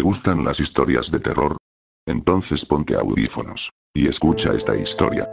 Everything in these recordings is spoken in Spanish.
¿Te gustan las historias de terror? Entonces ponte audífonos. Y escucha esta historia.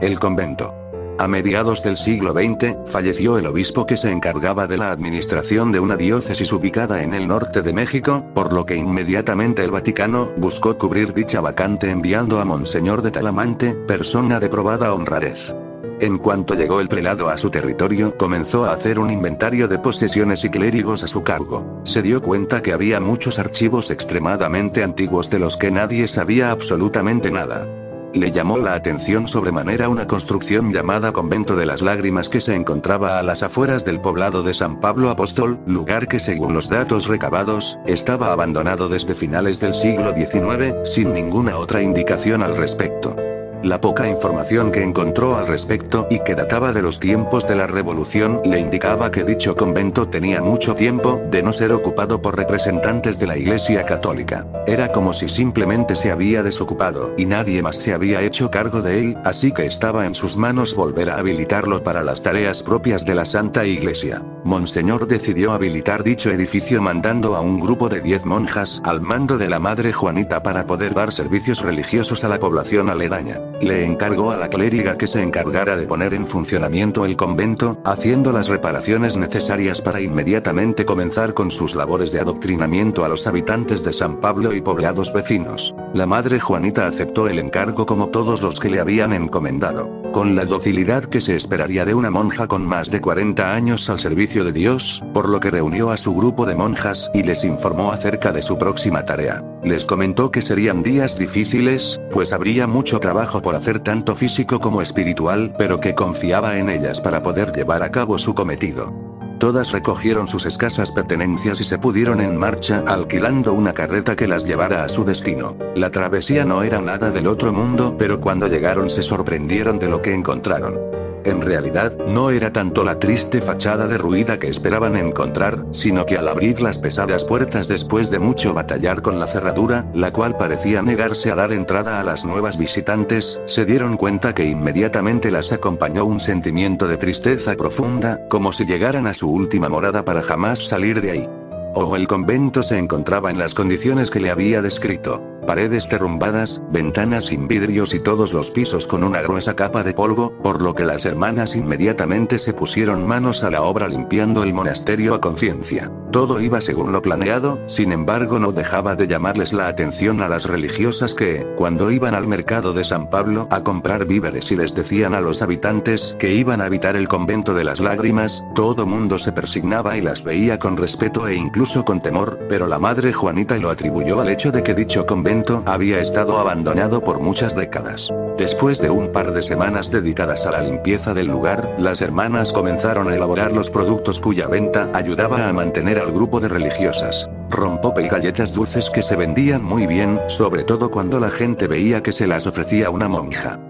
El convento. A mediados del siglo XX, falleció el obispo que se encargaba de la administración de una diócesis ubicada en el norte de México, por lo que inmediatamente el Vaticano buscó cubrir dicha vacante enviando a Monseñor de Talamante, persona de probada honradez. En cuanto llegó el prelado a su territorio, comenzó a hacer un inventario de posesiones y clérigos a su cargo. Se dio cuenta que había muchos archivos extremadamente antiguos de los que nadie sabía absolutamente nada. Le llamó la atención sobremanera una construcción llamada Convento de las Lágrimas que se encontraba a las afueras del poblado de San Pablo Apóstol, lugar que según los datos recabados, estaba abandonado desde finales del siglo XIX, sin ninguna otra indicación al respecto. La poca información que encontró al respecto y que databa de los tiempos de la revolución le indicaba que dicho convento tenía mucho tiempo de no ser ocupado por representantes de la Iglesia Católica. Era como si simplemente se había desocupado y nadie más se había hecho cargo de él, así que estaba en sus manos volver a habilitarlo para las tareas propias de la Santa Iglesia. Monseñor decidió habilitar dicho edificio mandando a un grupo de 10 monjas al mando de la Madre Juanita para poder dar servicios religiosos a la población aledaña. Le encargó a la clériga que se encargara de poner en funcionamiento el convento, haciendo las reparaciones necesarias para inmediatamente comenzar con sus labores de adoctrinamiento a los habitantes de San Pablo y poblados vecinos. La madre Juanita aceptó el encargo como todos los que le habían encomendado. Con la docilidad que se esperaría de una monja con más de 40 años al servicio de Dios, por lo que reunió a su grupo de monjas y les informó acerca de su próxima tarea. Les comentó que serían días difíciles, pues habría mucho trabajo por hacer tanto físico como espiritual, pero que confiaba en ellas para poder llevar a cabo su cometido. Todas recogieron sus escasas pertenencias y se pudieron en marcha alquilando una carreta que las llevara a su destino. La travesía no era nada del otro mundo, pero cuando llegaron se sorprendieron de lo que encontraron. En realidad, no era tanto la triste fachada derruida que esperaban encontrar, sino que al abrir las pesadas puertas después de mucho batallar con la cerradura, la cual parecía negarse a dar entrada a las nuevas visitantes, se dieron cuenta que inmediatamente las acompañó un sentimiento de tristeza profunda, como si llegaran a su última morada para jamás salir de ahí. O el convento se encontraba en las condiciones que le había descrito paredes derrumbadas, ventanas sin vidrios y todos los pisos con una gruesa capa de polvo, por lo que las hermanas inmediatamente se pusieron manos a la obra limpiando el monasterio a conciencia. Todo iba según lo planeado, sin embargo no dejaba de llamarles la atención a las religiosas que, cuando iban al mercado de San Pablo a comprar víveres y les decían a los habitantes que iban a habitar el convento de las lágrimas, todo mundo se persignaba y las veía con respeto e incluso con temor, pero la madre Juanita lo atribuyó al hecho de que dicho convento había estado abandonado por muchas décadas. Después de un par de semanas dedicadas a la limpieza del lugar, las hermanas comenzaron a elaborar los productos cuya venta ayudaba a mantener al grupo de religiosas. Rompope y galletas dulces que se vendían muy bien, sobre todo cuando la gente veía que se las ofrecía una monja.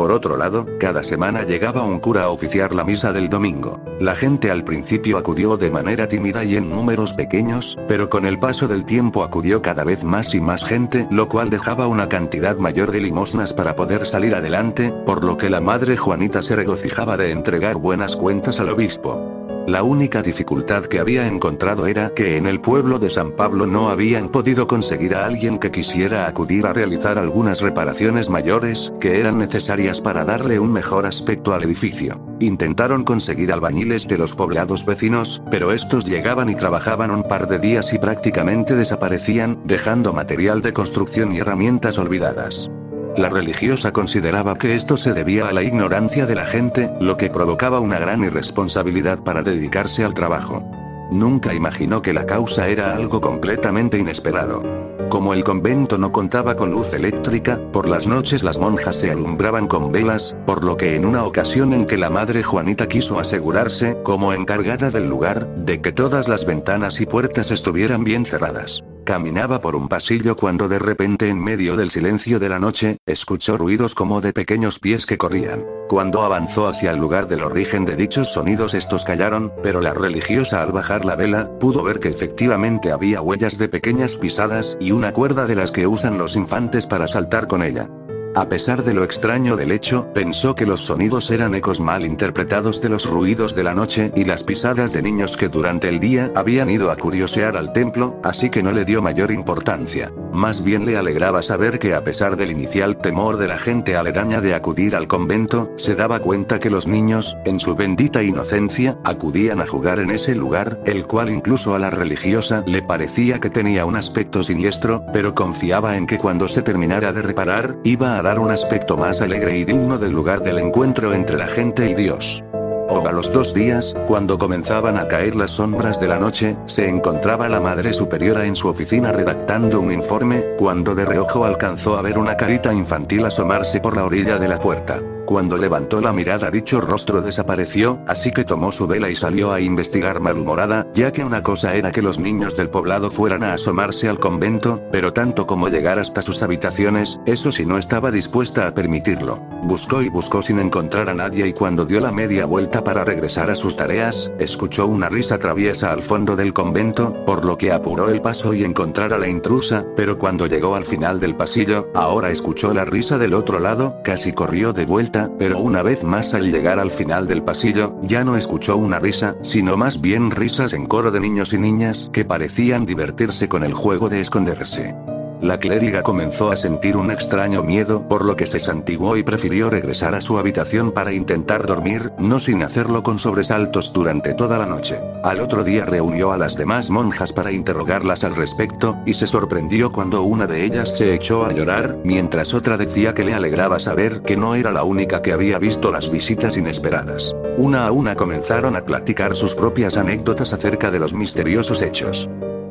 Por otro lado, cada semana llegaba un cura a oficiar la misa del domingo. La gente al principio acudió de manera tímida y en números pequeños, pero con el paso del tiempo acudió cada vez más y más gente, lo cual dejaba una cantidad mayor de limosnas para poder salir adelante, por lo que la madre Juanita se regocijaba de entregar buenas cuentas al obispo. La única dificultad que había encontrado era que en el pueblo de San Pablo no habían podido conseguir a alguien que quisiera acudir a realizar algunas reparaciones mayores que eran necesarias para darle un mejor aspecto al edificio. Intentaron conseguir albañiles de los poblados vecinos, pero estos llegaban y trabajaban un par de días y prácticamente desaparecían, dejando material de construcción y herramientas olvidadas. La religiosa consideraba que esto se debía a la ignorancia de la gente, lo que provocaba una gran irresponsabilidad para dedicarse al trabajo. Nunca imaginó que la causa era algo completamente inesperado. Como el convento no contaba con luz eléctrica, por las noches las monjas se alumbraban con velas, por lo que en una ocasión en que la madre Juanita quiso asegurarse, como encargada del lugar, de que todas las ventanas y puertas estuvieran bien cerradas. Caminaba por un pasillo cuando de repente en medio del silencio de la noche, escuchó ruidos como de pequeños pies que corrían. Cuando avanzó hacia el lugar del origen de dichos sonidos estos callaron, pero la religiosa al bajar la vela, pudo ver que efectivamente había huellas de pequeñas pisadas y una cuerda de las que usan los infantes para saltar con ella. A pesar de lo extraño del hecho, pensó que los sonidos eran ecos mal interpretados de los ruidos de la noche y las pisadas de niños que durante el día habían ido a curiosear al templo, así que no le dio mayor importancia. Más bien le alegraba saber que a pesar del inicial temor de la gente aledaña de acudir al convento, se daba cuenta que los niños, en su bendita inocencia, acudían a jugar en ese lugar, el cual incluso a la religiosa le parecía que tenía un aspecto siniestro, pero confiaba en que cuando se terminara de reparar, iba a dar un aspecto más alegre y digno del lugar del encuentro entre la gente y Dios. O a los dos días, cuando comenzaban a caer las sombras de la noche, se encontraba la Madre Superiora en su oficina redactando un informe, cuando de reojo alcanzó a ver una carita infantil asomarse por la orilla de la puerta. Cuando levantó la mirada dicho rostro desapareció, así que tomó su vela y salió a investigar malhumorada, ya que una cosa era que los niños del poblado fueran a asomarse al convento, pero tanto como llegar hasta sus habitaciones, eso sí no estaba dispuesta a permitirlo. Buscó y buscó sin encontrar a nadie y cuando dio la media vuelta para regresar a sus tareas, escuchó una risa traviesa al fondo del convento, por lo que apuró el paso y encontrar a la intrusa, pero cuando llegó al final del pasillo, ahora escuchó la risa del otro lado, casi corrió de vuelta pero una vez más al llegar al final del pasillo, ya no escuchó una risa, sino más bien risas en coro de niños y niñas que parecían divertirse con el juego de esconderse. La clériga comenzó a sentir un extraño miedo por lo que se santiguó y prefirió regresar a su habitación para intentar dormir, no sin hacerlo con sobresaltos durante toda la noche. Al otro día reunió a las demás monjas para interrogarlas al respecto, y se sorprendió cuando una de ellas se echó a llorar, mientras otra decía que le alegraba saber que no era la única que había visto las visitas inesperadas. Una a una comenzaron a platicar sus propias anécdotas acerca de los misteriosos hechos.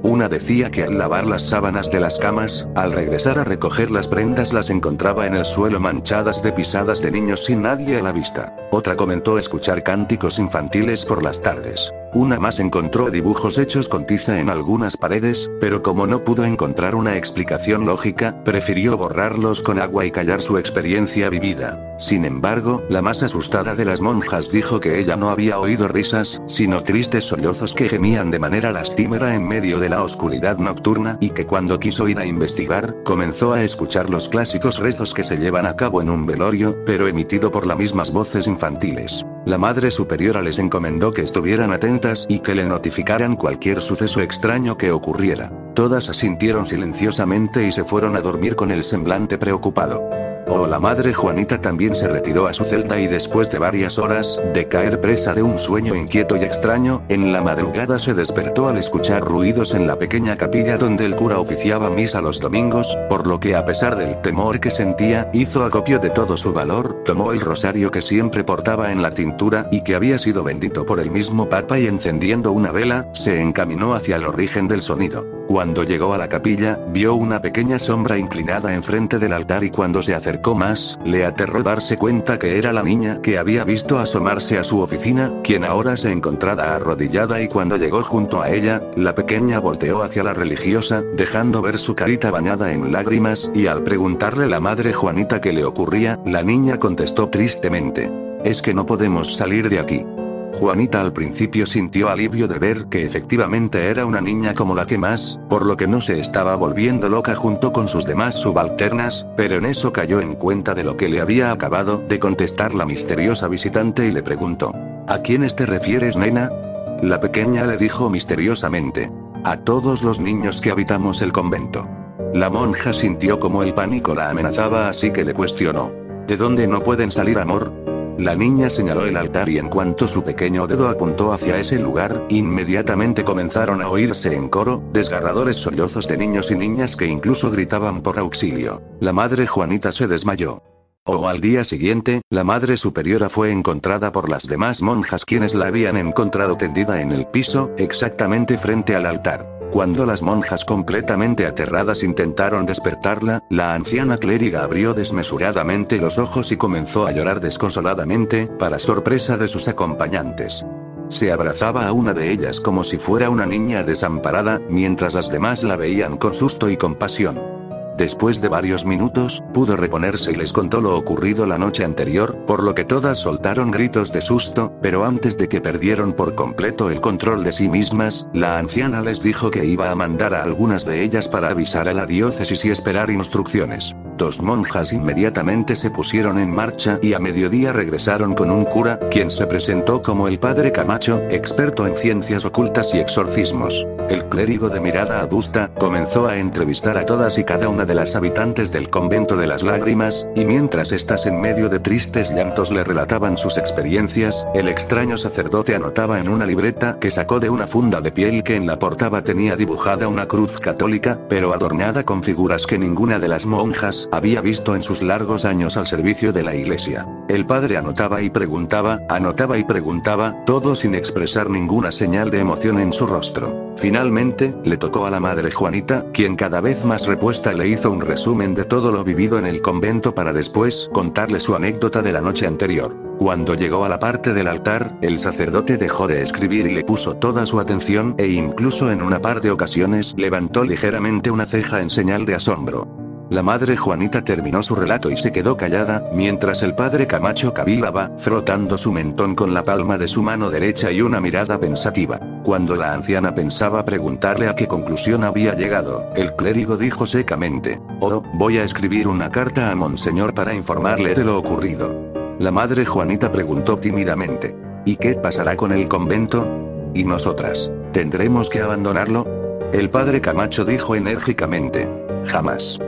Una decía que al lavar las sábanas de las camas, al regresar a recoger las prendas las encontraba en el suelo manchadas de pisadas de niños sin nadie a la vista. Otra comentó escuchar cánticos infantiles por las tardes. Una más encontró dibujos hechos con tiza en algunas paredes, pero como no pudo encontrar una explicación lógica, prefirió borrarlos con agua y callar su experiencia vivida. Sin embargo, la más asustada de las monjas dijo que ella no había oído risas, sino tristes sollozos que gemían de manera lastimera en medio de la oscuridad nocturna y que cuando quiso ir a investigar, comenzó a escuchar los clásicos rezos que se llevan a cabo en un velorio, pero emitido por las mismas voces infantiles. La Madre Superiora les encomendó que estuvieran atentas y que le notificaran cualquier suceso extraño que ocurriera. Todas asintieron silenciosamente y se fueron a dormir con el semblante preocupado. O la madre Juanita también se retiró a su celda y después de varias horas, de caer presa de un sueño inquieto y extraño, en la madrugada se despertó al escuchar ruidos en la pequeña capilla donde el cura oficiaba misa los domingos, por lo que a pesar del temor que sentía, hizo acopio de todo su valor, tomó el rosario que siempre portaba en la cintura y que había sido bendito por el mismo papa y encendiendo una vela, se encaminó hacia el origen del sonido. Cuando llegó a la capilla, vio una pequeña sombra inclinada enfrente del altar y cuando se acercó más, le aterró darse cuenta que era la niña que había visto asomarse a su oficina, quien ahora se encontraba arrodillada y cuando llegó junto a ella, la pequeña volteó hacia la religiosa, dejando ver su carita bañada en lágrimas, y al preguntarle la madre Juanita qué le ocurría, la niña contestó tristemente. Es que no podemos salir de aquí. Juanita al principio sintió alivio de ver que efectivamente era una niña como la que más, por lo que no se estaba volviendo loca junto con sus demás subalternas, pero en eso cayó en cuenta de lo que le había acabado de contestar la misteriosa visitante y le preguntó. ¿A quiénes te refieres, nena? La pequeña le dijo misteriosamente. A todos los niños que habitamos el convento. La monja sintió como el pánico la amenazaba así que le cuestionó. ¿De dónde no pueden salir amor? La niña señaló el altar y en cuanto su pequeño dedo apuntó hacia ese lugar, inmediatamente comenzaron a oírse en coro, desgarradores sollozos de niños y niñas que incluso gritaban por auxilio. La madre Juanita se desmayó. O al día siguiente, la madre superiora fue encontrada por las demás monjas quienes la habían encontrado tendida en el piso, exactamente frente al altar. Cuando las monjas completamente aterradas intentaron despertarla, la anciana clériga abrió desmesuradamente los ojos y comenzó a llorar desconsoladamente, para sorpresa de sus acompañantes. Se abrazaba a una de ellas como si fuera una niña desamparada, mientras las demás la veían con susto y compasión. Después de varios minutos, pudo reponerse y les contó lo ocurrido la noche anterior, por lo que todas soltaron gritos de susto, pero antes de que perdieron por completo el control de sí mismas, la anciana les dijo que iba a mandar a algunas de ellas para avisar a la diócesis y esperar instrucciones. Dos monjas inmediatamente se pusieron en marcha y a mediodía regresaron con un cura, quien se presentó como el padre Camacho, experto en ciencias ocultas y exorcismos. El clérigo de mirada adusta, comenzó a entrevistar a todas y cada una de las habitantes del convento de las lágrimas, y mientras estas en medio de tristes llantos le relataban sus experiencias, el extraño sacerdote anotaba en una libreta que sacó de una funda de piel que en la portada tenía dibujada una cruz católica, pero adornada con figuras que ninguna de las monjas había visto en sus largos años al servicio de la iglesia. El padre anotaba y preguntaba, anotaba y preguntaba, todo sin expresar ninguna señal de emoción en su rostro. Finalmente, le tocó a la madre Juanita, quien cada vez más repuesta le hizo un resumen de todo lo vivido en el convento para después contarle su anécdota de la noche anterior. Cuando llegó a la parte del altar, el sacerdote dejó de escribir y le puso toda su atención e incluso en una par de ocasiones levantó ligeramente una ceja en señal de asombro. La madre Juanita terminó su relato y se quedó callada, mientras el padre Camacho cavilaba, frotando su mentón con la palma de su mano derecha y una mirada pensativa. Cuando la anciana pensaba preguntarle a qué conclusión había llegado, el clérigo dijo secamente, Oh, voy a escribir una carta a Monseñor para informarle de lo ocurrido. La madre Juanita preguntó tímidamente, ¿Y qué pasará con el convento? ¿Y nosotras? ¿Tendremos que abandonarlo? El padre Camacho dijo enérgicamente, Jamás.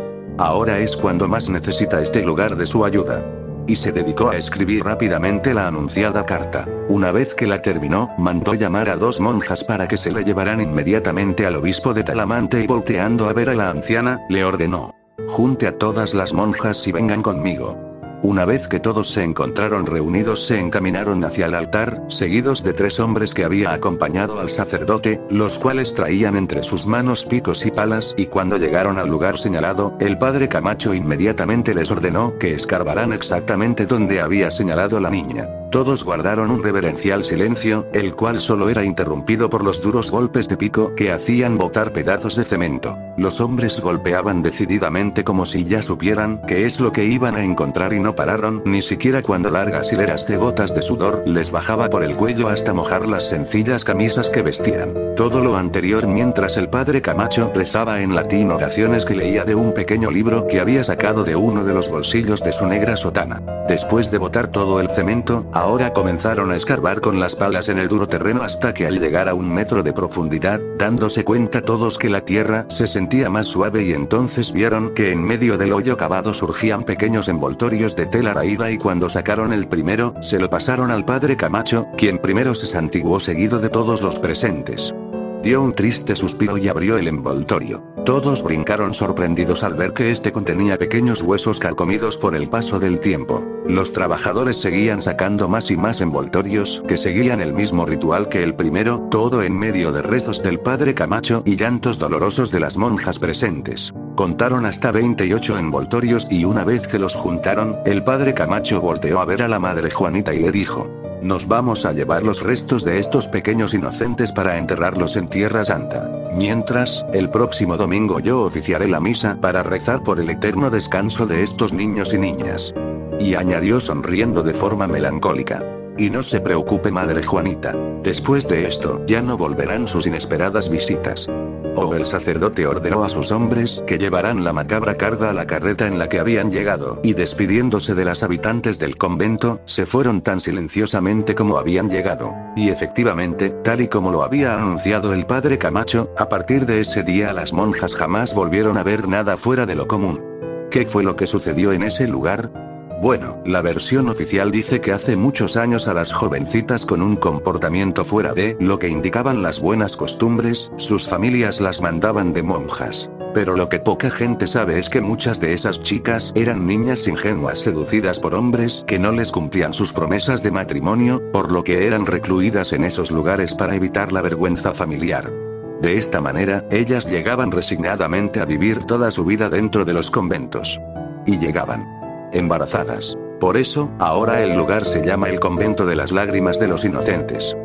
Ahora es cuando más necesita este lugar de su ayuda. Y se dedicó a escribir rápidamente la anunciada carta. Una vez que la terminó, mandó llamar a dos monjas para que se la llevaran inmediatamente al obispo de Talamante y volteando a ver a la anciana, le ordenó. Junte a todas las monjas y vengan conmigo. Una vez que todos se encontraron reunidos se encaminaron hacia el altar, seguidos de tres hombres que había acompañado al sacerdote, los cuales traían entre sus manos picos y palas, y cuando llegaron al lugar señalado, el padre Camacho inmediatamente les ordenó que escarbaran exactamente donde había señalado la niña. Todos guardaron un reverencial silencio, el cual solo era interrumpido por los duros golpes de pico que hacían botar pedazos de cemento. Los hombres golpeaban decididamente como si ya supieran qué es lo que iban a encontrar y no pararon ni siquiera cuando largas hileras de gotas de sudor les bajaba por el cuello hasta mojar las sencillas camisas que vestían. Todo lo anterior mientras el padre Camacho rezaba en latín oraciones que leía de un pequeño libro que había sacado de uno de los bolsillos de su negra sotana. Después de botar todo el cemento, Ahora comenzaron a escarbar con las palas en el duro terreno hasta que al llegar a un metro de profundidad, dándose cuenta todos que la tierra se sentía más suave y entonces vieron que en medio del hoyo cavado surgían pequeños envoltorios de tela raída y cuando sacaron el primero, se lo pasaron al padre Camacho, quien primero se santiguó seguido de todos los presentes. Dio un triste suspiro y abrió el envoltorio. Todos brincaron sorprendidos al ver que este contenía pequeños huesos carcomidos por el paso del tiempo. Los trabajadores seguían sacando más y más envoltorios, que seguían el mismo ritual que el primero, todo en medio de rezos del padre Camacho y llantos dolorosos de las monjas presentes. Contaron hasta 28 envoltorios y una vez que los juntaron, el padre Camacho volteó a ver a la madre Juanita y le dijo, nos vamos a llevar los restos de estos pequeños inocentes para enterrarlos en Tierra Santa. Mientras, el próximo domingo yo oficiaré la misa para rezar por el eterno descanso de estos niños y niñas. Y añadió sonriendo de forma melancólica. Y no se preocupe madre Juanita. Después de esto, ya no volverán sus inesperadas visitas. O el sacerdote ordenó a sus hombres que llevaran la macabra carga a la carreta en la que habían llegado, y despidiéndose de las habitantes del convento, se fueron tan silenciosamente como habían llegado. Y efectivamente, tal y como lo había anunciado el padre Camacho, a partir de ese día las monjas jamás volvieron a ver nada fuera de lo común. ¿Qué fue lo que sucedió en ese lugar? Bueno, la versión oficial dice que hace muchos años a las jovencitas con un comportamiento fuera de lo que indicaban las buenas costumbres, sus familias las mandaban de monjas. Pero lo que poca gente sabe es que muchas de esas chicas eran niñas ingenuas seducidas por hombres que no les cumplían sus promesas de matrimonio, por lo que eran recluidas en esos lugares para evitar la vergüenza familiar. De esta manera, ellas llegaban resignadamente a vivir toda su vida dentro de los conventos. Y llegaban embarazadas. Por eso, ahora el lugar se llama el convento de las lágrimas de los inocentes.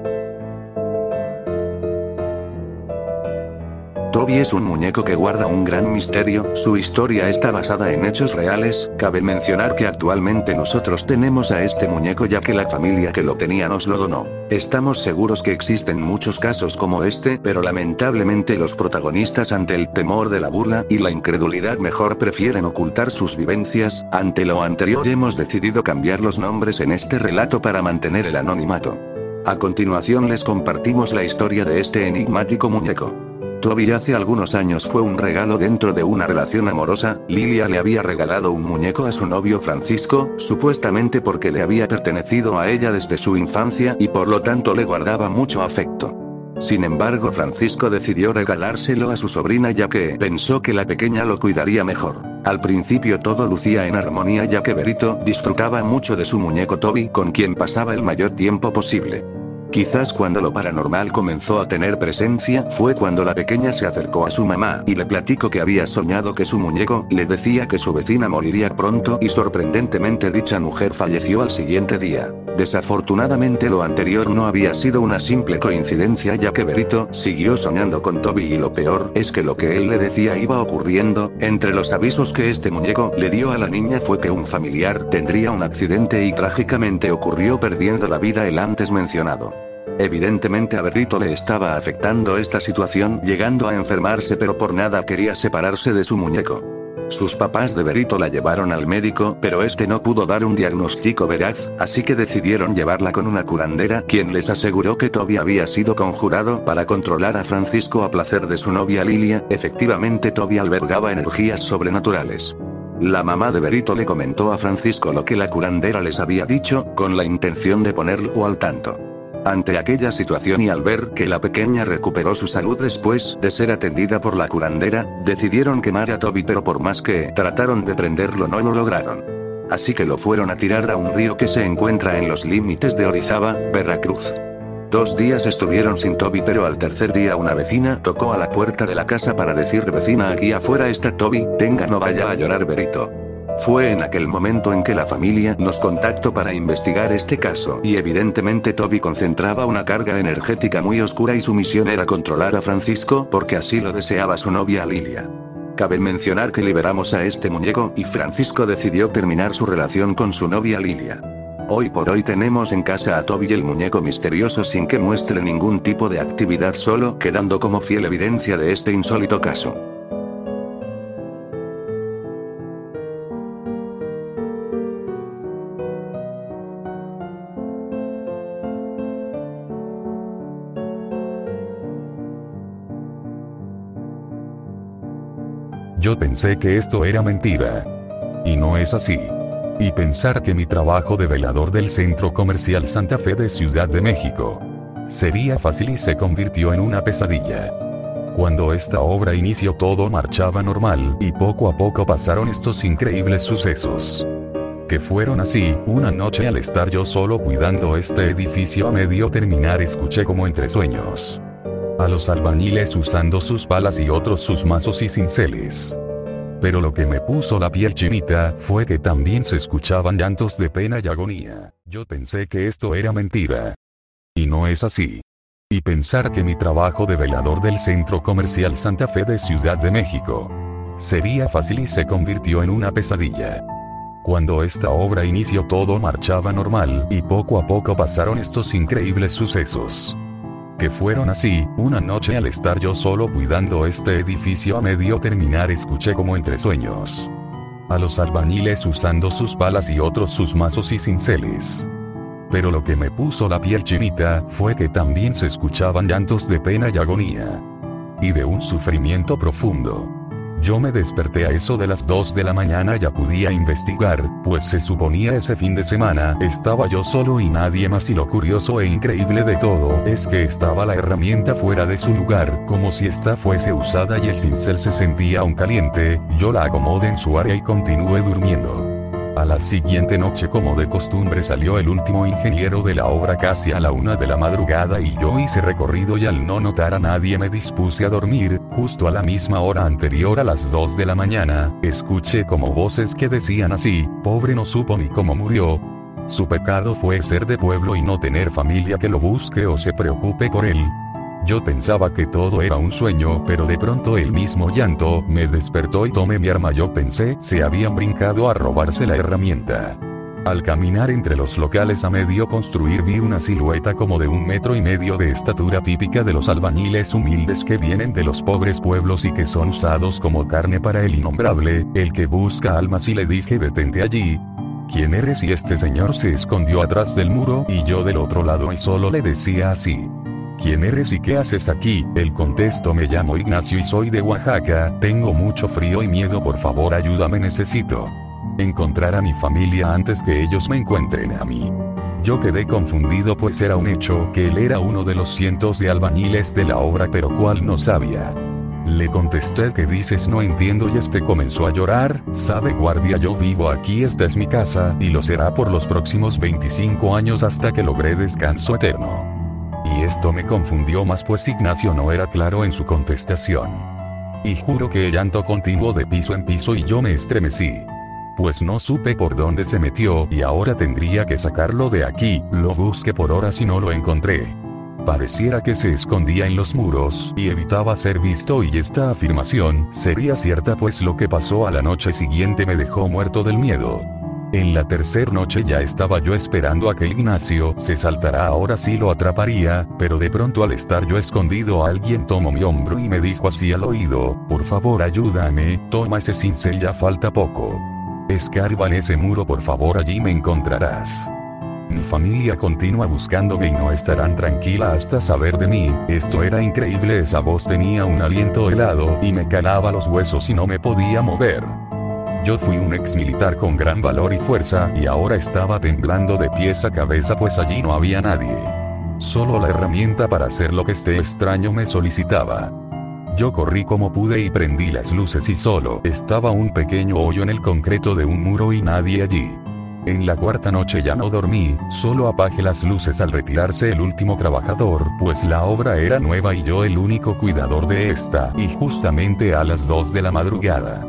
Toby es un muñeco que guarda un gran misterio, su historia está basada en hechos reales, cabe mencionar que actualmente nosotros tenemos a este muñeco ya que la familia que lo tenía nos lo donó. Estamos seguros que existen muchos casos como este, pero lamentablemente los protagonistas ante el temor de la burla y la incredulidad mejor prefieren ocultar sus vivencias, ante lo anterior hemos decidido cambiar los nombres en este relato para mantener el anonimato. A continuación les compartimos la historia de este enigmático muñeco. Toby hace algunos años fue un regalo dentro de una relación amorosa, Lilia le había regalado un muñeco a su novio Francisco, supuestamente porque le había pertenecido a ella desde su infancia y por lo tanto le guardaba mucho afecto. Sin embargo Francisco decidió regalárselo a su sobrina ya que pensó que la pequeña lo cuidaría mejor. Al principio todo lucía en armonía ya que Berito disfrutaba mucho de su muñeco Toby con quien pasaba el mayor tiempo posible. Quizás cuando lo paranormal comenzó a tener presencia fue cuando la pequeña se acercó a su mamá y le platicó que había soñado que su muñeco le decía que su vecina moriría pronto y sorprendentemente dicha mujer falleció al siguiente día. Desafortunadamente lo anterior no había sido una simple coincidencia ya que Berito siguió soñando con Toby y lo peor es que lo que él le decía iba ocurriendo, entre los avisos que este muñeco le dio a la niña fue que un familiar tendría un accidente y trágicamente ocurrió perdiendo la vida el antes mencionado. Evidentemente a Berrito le estaba afectando esta situación, llegando a enfermarse pero por nada quería separarse de su muñeco. Sus papás de Berito la llevaron al médico, pero este no pudo dar un diagnóstico veraz, así que decidieron llevarla con una curandera, quien les aseguró que Toby había sido conjurado para controlar a Francisco a placer de su novia Lilia, efectivamente Toby albergaba energías sobrenaturales. La mamá de Berito le comentó a Francisco lo que la curandera les había dicho, con la intención de ponerlo al tanto. Ante aquella situación y al ver que la pequeña recuperó su salud después de ser atendida por la curandera, decidieron quemar a Toby pero por más que trataron de prenderlo no lo lograron. Así que lo fueron a tirar a un río que se encuentra en los límites de Orizaba, Veracruz. Dos días estuvieron sin Toby pero al tercer día una vecina tocó a la puerta de la casa para decir vecina aquí afuera está Toby, tenga no vaya a llorar Berito. Fue en aquel momento en que la familia nos contactó para investigar este caso y evidentemente Toby concentraba una carga energética muy oscura y su misión era controlar a Francisco porque así lo deseaba su novia Lilia. Cabe mencionar que liberamos a este muñeco y Francisco decidió terminar su relación con su novia Lilia. Hoy por hoy tenemos en casa a Toby el muñeco misterioso sin que muestre ningún tipo de actividad solo quedando como fiel evidencia de este insólito caso. Yo pensé que esto era mentira. Y no es así. Y pensar que mi trabajo de velador del Centro Comercial Santa Fe de Ciudad de México sería fácil y se convirtió en una pesadilla. Cuando esta obra inició todo marchaba normal y poco a poco pasaron estos increíbles sucesos. Que fueron así, una noche al estar yo solo cuidando este edificio a medio terminar escuché como entre sueños a los albañiles usando sus palas y otros sus mazos y cinceles. Pero lo que me puso la piel chinita fue que también se escuchaban llantos de pena y agonía. Yo pensé que esto era mentira. Y no es así. Y pensar que mi trabajo de velador del Centro Comercial Santa Fe de Ciudad de México sería fácil y se convirtió en una pesadilla. Cuando esta obra inició todo marchaba normal y poco a poco pasaron estos increíbles sucesos que fueron así, una noche al estar yo solo cuidando este edificio a medio terminar escuché como entre sueños. A los albañiles usando sus palas y otros sus mazos y cinceles. Pero lo que me puso la piel chinita fue que también se escuchaban llantos de pena y agonía. Y de un sufrimiento profundo. Yo me desperté a eso de las 2 de la mañana y acudí a investigar, pues se suponía ese fin de semana estaba yo solo y nadie más y lo curioso e increíble de todo es que estaba la herramienta fuera de su lugar, como si esta fuese usada y el cincel se sentía aún caliente, yo la acomodé en su área y continué durmiendo. A la siguiente noche como de costumbre salió el último ingeniero de la obra casi a la una de la madrugada y yo hice recorrido y al no notar a nadie me dispuse a dormir, justo a la misma hora anterior a las 2 de la mañana, escuché como voces que decían así, pobre no supo ni cómo murió. Su pecado fue ser de pueblo y no tener familia que lo busque o se preocupe por él. Yo pensaba que todo era un sueño, pero de pronto el mismo llanto me despertó y tomé mi arma. Yo pensé, se habían brincado a robarse la herramienta. Al caminar entre los locales a medio construir vi una silueta como de un metro y medio de estatura típica de los albañiles humildes que vienen de los pobres pueblos y que son usados como carne para el innombrable, el que busca almas y le dije detente allí. ¿Quién eres? Y este señor se escondió atrás del muro y yo del otro lado y solo le decía así. ¿Quién eres y qué haces aquí? El contesto me llamo Ignacio y soy de Oaxaca, tengo mucho frío y miedo, por favor ayúdame, necesito encontrar a mi familia antes que ellos me encuentren a mí. Yo quedé confundido pues era un hecho que él era uno de los cientos de albañiles de la obra pero cual no sabía. Le contesté que dices no entiendo y este comenzó a llorar, sabe guardia yo vivo aquí esta es mi casa y lo será por los próximos 25 años hasta que logré descanso eterno. Esto me confundió más pues Ignacio no era claro en su contestación. Y juro que el llanto continuó de piso en piso y yo me estremecí pues no supe por dónde se metió y ahora tendría que sacarlo de aquí, lo busqué por horas y no lo encontré. Pareciera que se escondía en los muros y evitaba ser visto y esta afirmación sería cierta pues lo que pasó a la noche siguiente me dejó muerto del miedo. En la tercera noche ya estaba yo esperando a que Ignacio se saltara ahora sí lo atraparía, pero de pronto al estar yo escondido alguien tomó mi hombro y me dijo así al oído, por favor ayúdame, toma ese cincel ya falta poco. Escarba en ese muro por favor allí me encontrarás. Mi familia continúa buscándome y no estarán tranquila hasta saber de mí, esto era increíble esa voz tenía un aliento helado y me calaba los huesos y no me podía mover. Yo fui un ex militar con gran valor y fuerza y ahora estaba temblando de pies a cabeza pues allí no había nadie. Solo la herramienta para hacer lo que este extraño me solicitaba. Yo corrí como pude y prendí las luces y solo estaba un pequeño hoyo en el concreto de un muro y nadie allí. En la cuarta noche ya no dormí, solo apagué las luces al retirarse el último trabajador, pues la obra era nueva y yo el único cuidador de esta, y justamente a las 2 de la madrugada.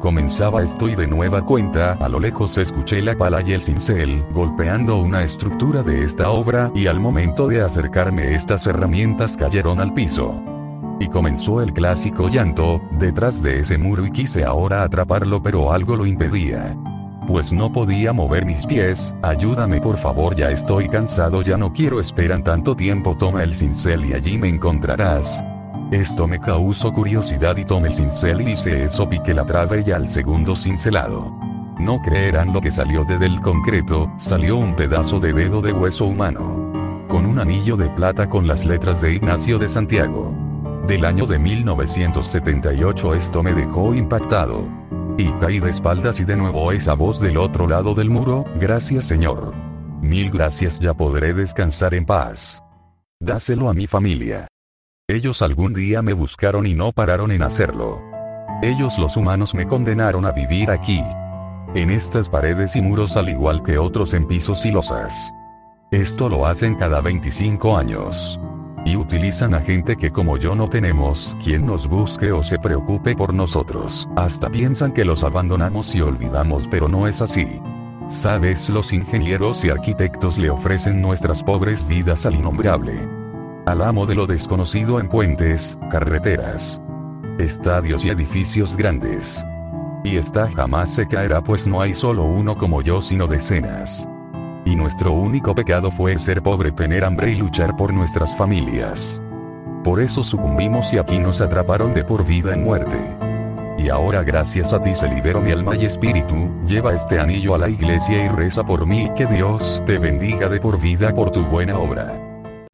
Comenzaba esto y de nueva cuenta, a lo lejos escuché la pala y el cincel, golpeando una estructura de esta obra, y al momento de acercarme estas herramientas cayeron al piso. Y comenzó el clásico llanto, detrás de ese muro y quise ahora atraparlo pero algo lo impedía. Pues no podía mover mis pies, ayúdame por favor ya estoy cansado ya no quiero esperar tanto tiempo toma el cincel y allí me encontrarás. Esto me causó curiosidad y tomé el cincel y hice eso piqué la trave y al segundo cincelado. No creerán lo que salió de del concreto, salió un pedazo de dedo de hueso humano. Con un anillo de plata con las letras de Ignacio de Santiago del año de 1978 esto me dejó impactado. Y caí de espaldas y de nuevo esa voz del otro lado del muro, gracias Señor. Mil gracias ya podré descansar en paz. Dáselo a mi familia. Ellos algún día me buscaron y no pararon en hacerlo. Ellos los humanos me condenaron a vivir aquí. En estas paredes y muros al igual que otros en pisos y losas. Esto lo hacen cada 25 años. Y utilizan a gente que como yo no tenemos quien nos busque o se preocupe por nosotros. Hasta piensan que los abandonamos y olvidamos pero no es así. Sabes, los ingenieros y arquitectos le ofrecen nuestras pobres vidas al innombrable. Al amo de lo desconocido en puentes, carreteras, estadios y edificios grandes. Y esta jamás se caerá pues no hay solo uno como yo sino decenas. Y nuestro único pecado fue ser pobre, tener hambre y luchar por nuestras familias. Por eso sucumbimos y aquí nos atraparon de por vida en muerte. Y ahora gracias a ti se liberó mi alma y espíritu, lleva este anillo a la iglesia y reza por mí que Dios te bendiga de por vida por tu buena obra.